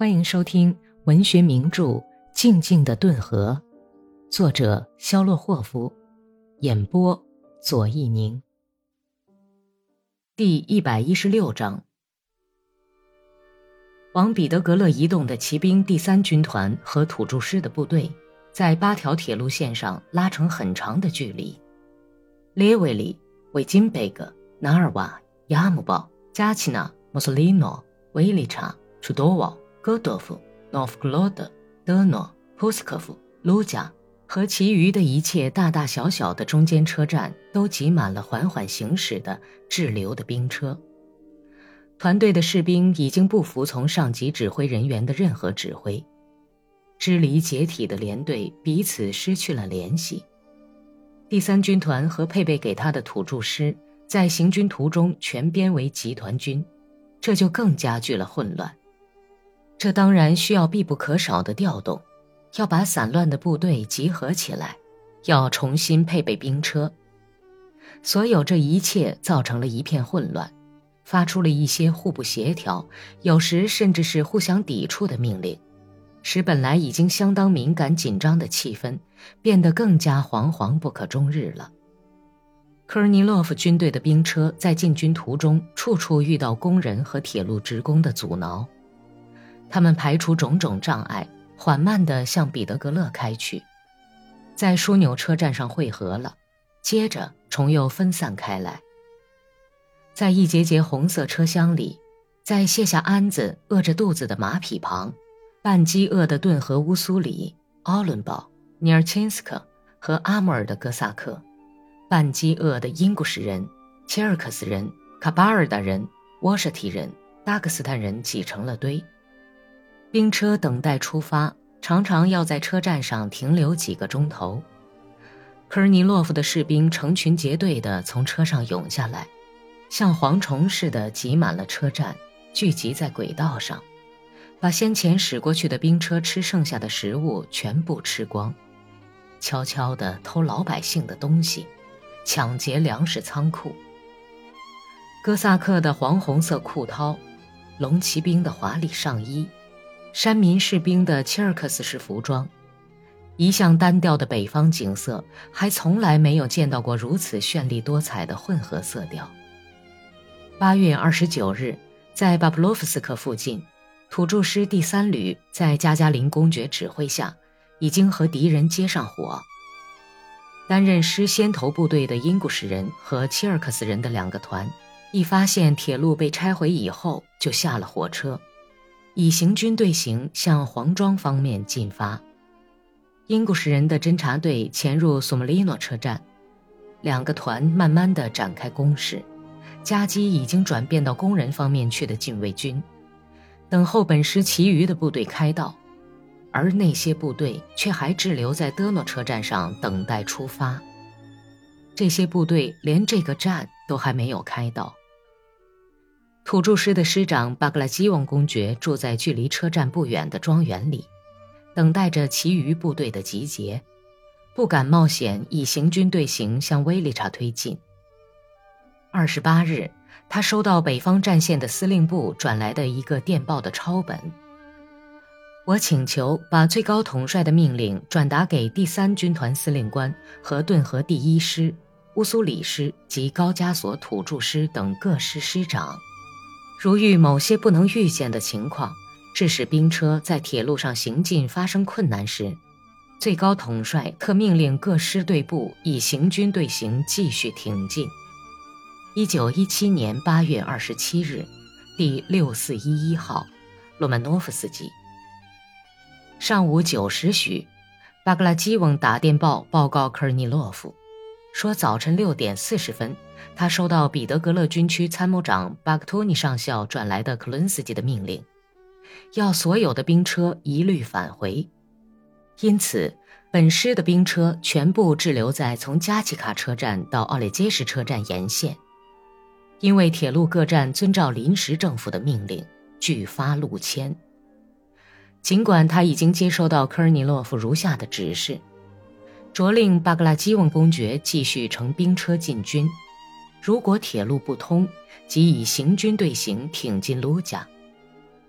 欢迎收听文学名著《静静的顿河》，作者肖洛霍夫，演播左一宁。第一百一十六章：往彼得格勒移动的骑兵第三军团和土著师的部队，在八条铁路线上拉成很长的距离。列维里、维金贝格、纳尔瓦、亚姆堡、加奇纳、莫索利诺、维利查、楚多瓦。戈多夫、诺夫格罗德、德诺、普斯科夫、卢加和其余的一切大大小小的中间车站都挤满了缓缓行驶的滞留的兵车。团队的士兵已经不服从上级指挥人员的任何指挥，支离解体的连队彼此失去了联系。第三军团和配备给他的土著师在行军途中全编为集团军，这就更加剧了混乱。这当然需要必不可少的调动，要把散乱的部队集合起来，要重新配备兵车。所有这一切造成了一片混乱，发出了一些互不协调，有时甚至是互相抵触的命令，使本来已经相当敏感紧张的气氛变得更加惶惶不可终日了。科尔尼洛夫军队的兵车在进军途中，处处遇到工人和铁路职工的阻挠。他们排除种种障碍，缓慢地向彼得格勒开去，在枢纽车站上汇合了，接着重又分散开来。在一节节红色车厢里，在卸下鞍子、饿着肚子的马匹旁，半饥饿的顿河乌苏里、奥伦堡、尼尔钦斯克和阿穆尔的哥萨克，半饥饿的英古什人、切尔克斯人、卡巴尔达人、沃舍提人、达克斯坦人挤成了堆。兵车等待出发，常常要在车站上停留几个钟头。科尔尼洛夫的士兵成群结队地从车上涌下来，像蝗虫似的挤满了车站，聚集在轨道上，把先前驶过去的兵车吃剩下的食物全部吃光，悄悄地偷老百姓的东西，抢劫粮食仓库。哥萨克的黄红色裤绦，龙骑兵的华丽上衣。山民士兵的切尔克斯式服装，一向单调的北方景色，还从来没有见到过如此绚丽多彩的混合色调。八月二十九日，在巴布洛夫斯克附近，土著师第三旅在加加林公爵指挥下，已经和敌人接上火。担任师先头部队的英古什人和切尔克斯人的两个团，一发现铁路被拆毁以后，就下了火车。以行军队形向黄庄方面进发。英古什人的侦察队潜入索莫利诺车站，两个团慢慢地展开攻势，夹击已经转变到工人方面去的禁卫军，等候本师其余的部队开道，而那些部队却还滞留在德诺车站上等待出发。这些部队连这个站都还没有开到。土著师的师长巴格拉基翁公爵住在距离车站不远的庄园里，等待着其余部队的集结，不敢冒险以行军队形向威利查推进。二十八日，他收到北方战线的司令部转来的一个电报的抄本。我请求把最高统帅的命令转达给第三军团司令官和顿河第一师、乌苏里师及高加索土著师等各师师长。如遇某些不能预见的情况，致使兵车在铁路上行进发生困难时，最高统帅特命令各师队部以行军队形继续挺进。一九一七年八月二十七日，第六四一一号，洛曼诺夫斯基。上午九时许，巴格拉基翁打电报报告科尔尼洛夫，说早晨六点四十分。他收到彼得格勒军区参谋长巴克托尼上校转来的克伦斯基的命令，要所有的兵车一律返回。因此，本师的兵车全部滞留在从加奇卡车站到奥列杰什车站沿线，因为铁路各站遵照临时政府的命令拒发路签。尽管他已经接收到科尔尼洛夫如下的指示，着令巴格拉基翁公爵继续乘兵车进军。如果铁路不通，即以行军队形挺进卢加。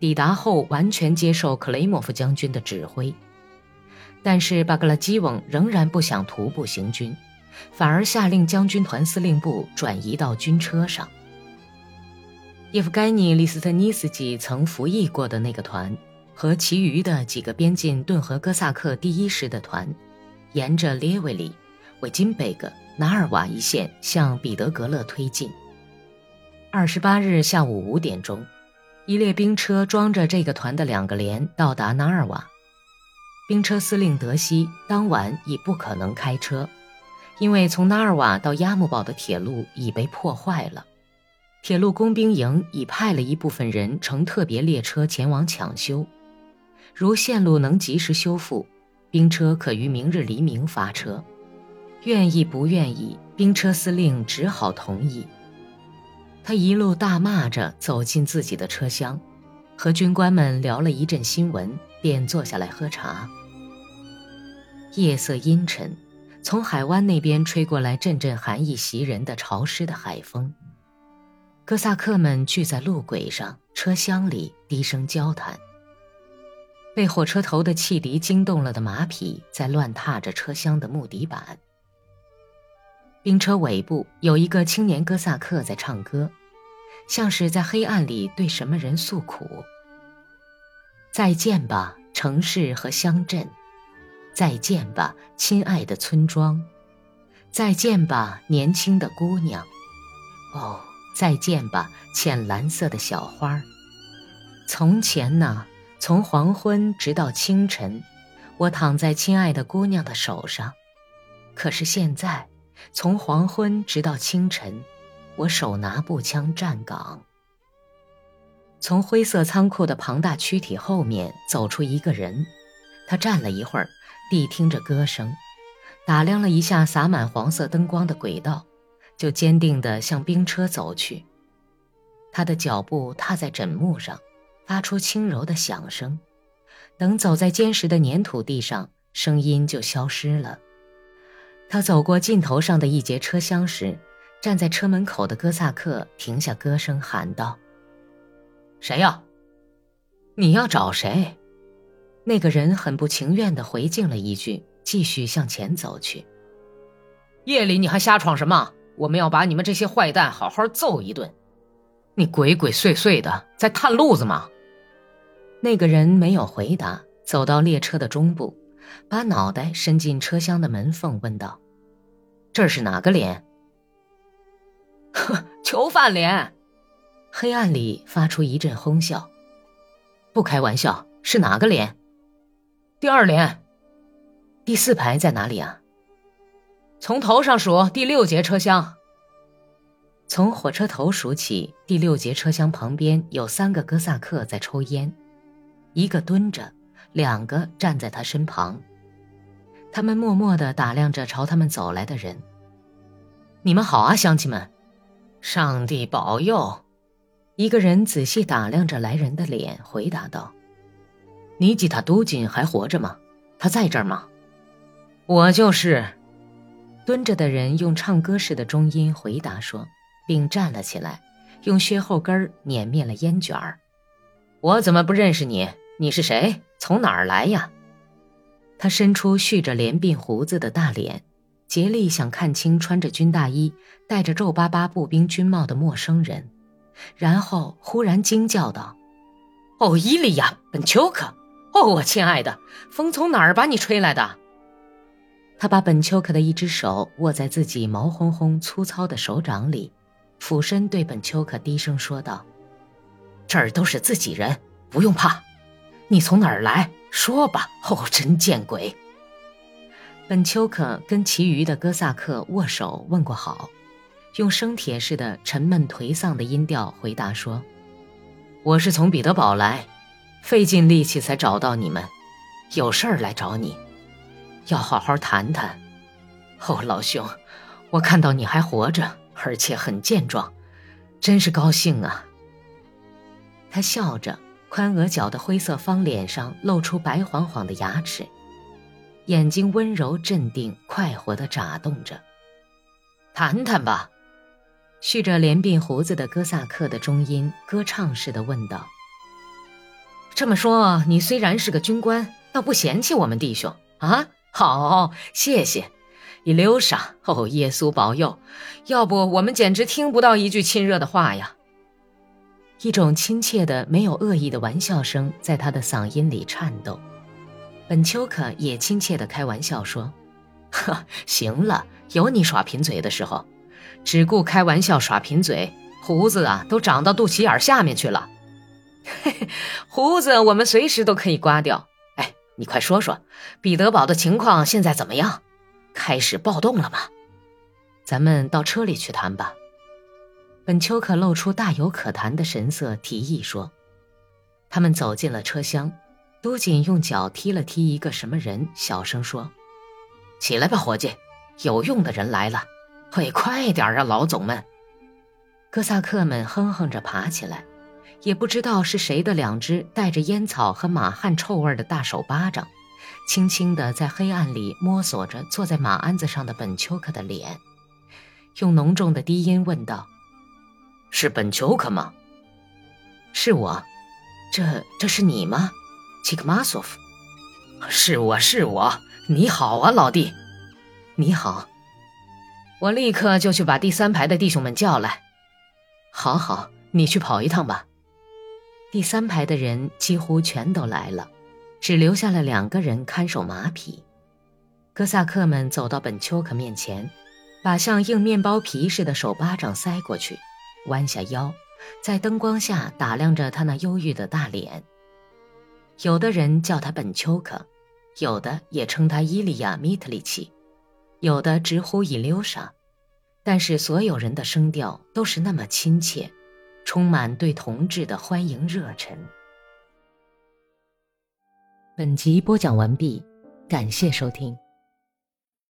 抵达后完全接受克雷莫夫将军的指挥。但是巴格拉基翁仍然不想徒步行军，反而下令将军团司令部转移到军车上。叶夫盖尼·利斯特尼斯基曾服役过的那个团，和其余的几个边境顿河哥萨克第一师的团，沿着列维里、维金贝格、纳尔瓦一线向彼得格勒推进。二十八日下午五点钟，一列兵车装着这个团的两个连到达纳尔瓦。兵车司令德西当晚已不可能开车，因为从纳尔瓦到亚木堡的铁路已被破坏了。铁路工兵营已派了一部分人乘特别列车前往抢修。如线路能及时修复，兵车可于明日黎明发车。愿意不愿意，兵车司令只好同意。他一路大骂着走进自己的车厢。和军官们聊了一阵新闻，便坐下来喝茶。夜色阴沉，从海湾那边吹过来阵阵寒意袭人的潮湿的海风。哥萨克们聚在路轨上、车厢里低声交谈。被火车头的汽笛惊动了的马匹在乱踏着车厢的木底板。兵车尾部有一个青年哥萨克在唱歌。像是在黑暗里对什么人诉苦。再见吧，城市和乡镇；再见吧，亲爱的村庄；再见吧，年轻的姑娘。哦，再见吧，浅蓝色的小花。从前呢，从黄昏直到清晨，我躺在亲爱的姑娘的手上。可是现在，从黄昏直到清晨。我手拿步枪站岗。从灰色仓库的庞大躯体后面走出一个人，他站了一会儿，谛听着歌声，打量了一下洒满黄色灯光的轨道，就坚定地向兵车走去。他的脚步踏在枕木上，发出轻柔的响声。等走在坚实的粘土地上，声音就消失了。他走过尽头上的一节车厢时。站在车门口的哥萨克停下歌声，喊道：“谁呀？你要找谁？”那个人很不情愿地回敬了一句，继续向前走去。夜里你还瞎闯什么？我们要把你们这些坏蛋好好揍一顿！你鬼鬼祟祟的，在探路子吗？那个人没有回答，走到列车的中部，把脑袋伸进车厢的门缝，问道：“这是哪个连？”呵，囚犯连，黑暗里发出一阵哄笑。不开玩笑，是哪个连？第二连。第四排在哪里啊？从头上数，第六节车厢。从火车头数起，第六节车厢旁边有三个哥萨克在抽烟，一个蹲着，两个站在他身旁。他们默默地打量着朝他们走来的人。你们好啊，乡亲们。上帝保佑！一个人仔细打量着来人的脸，回答道：“尼吉塔都金还活着吗？他在这儿吗？”我就是。蹲着的人用唱歌似的中音回答说，并站了起来，用靴后跟碾灭了烟卷儿。我怎么不认识你？你是谁？从哪儿来呀？他伸出蓄着连鬓胡子的大脸。竭力想看清穿着军大衣、戴着皱巴巴步兵军帽的陌生人，然后忽然惊叫道：“哦，伊利亚·本丘克！哦，我亲爱的，风从哪儿把你吹来的？”他把本丘克的一只手握在自己毛烘烘、粗糙的手掌里，俯身对本丘克低声说道：“这儿都是自己人，不用怕。你从哪儿来？说吧。哦，真见鬼！” 本丘克跟其余的哥萨克握手问过好，用生铁似的沉闷颓丧的音调回答说：“我是从彼得堡来，费尽力气才找到你们，有事儿来找你，要好好谈谈。哦，老兄，我看到你还活着，而且很健壮，真是高兴啊。”他笑着，宽额角的灰色方脸上露出白晃晃的牙齿。眼睛温柔镇定、快活地眨动着。谈谈吧，蓄着连鬓胡子的哥萨克的中音歌唱似的问道：“这么说，你虽然是个军官，倒不嫌弃我们弟兄啊？好，谢谢，伊留莎。哦，耶稣保佑！要不我们简直听不到一句亲热的话呀。一种亲切的、没有恶意的玩笑声在他的嗓音里颤抖。本丘克也亲切地开玩笑说：“呵，行了，有你耍贫嘴的时候，只顾开玩笑耍贫嘴，胡子啊都长到肚脐眼下面去了。嘿 嘿，胡子我们随时都可以刮掉。哎，你快说说，彼得堡的情况现在怎么样？开始暴动了吗？咱们到车里去谈吧。”本丘克露出大有可谈的神色，提议说：“他们走进了车厢。”都锦用脚踢了踢一个什么人，小声说：“起来吧，伙计，有用的人来了。会快点啊，老总们。”哥萨克们哼哼着爬起来，也不知道是谁的两只带着烟草和马汗臭味的大手巴掌，轻轻地在黑暗里摸索着坐在马鞍子上的本丘克的脸，用浓重的低音问道：“是本丘克吗？”“是我。”“这这是你吗？”契克马索夫，是我是我，你好啊，老弟，你好，我立刻就去把第三排的弟兄们叫来。好好，你去跑一趟吧。第三排的人几乎全都来了，只留下了两个人看守马匹。哥萨克们走到本丘克面前，把像硬面包皮似的手巴掌塞过去，弯下腰，在灯光下打量着他那忧郁的大脸。有的人叫他本丘克，有的也称他伊利亚·米特里奇，有的直呼伊留莎，但是所有人的声调都是那么亲切，充满对同志的欢迎热忱。本集播讲完毕，感谢收听。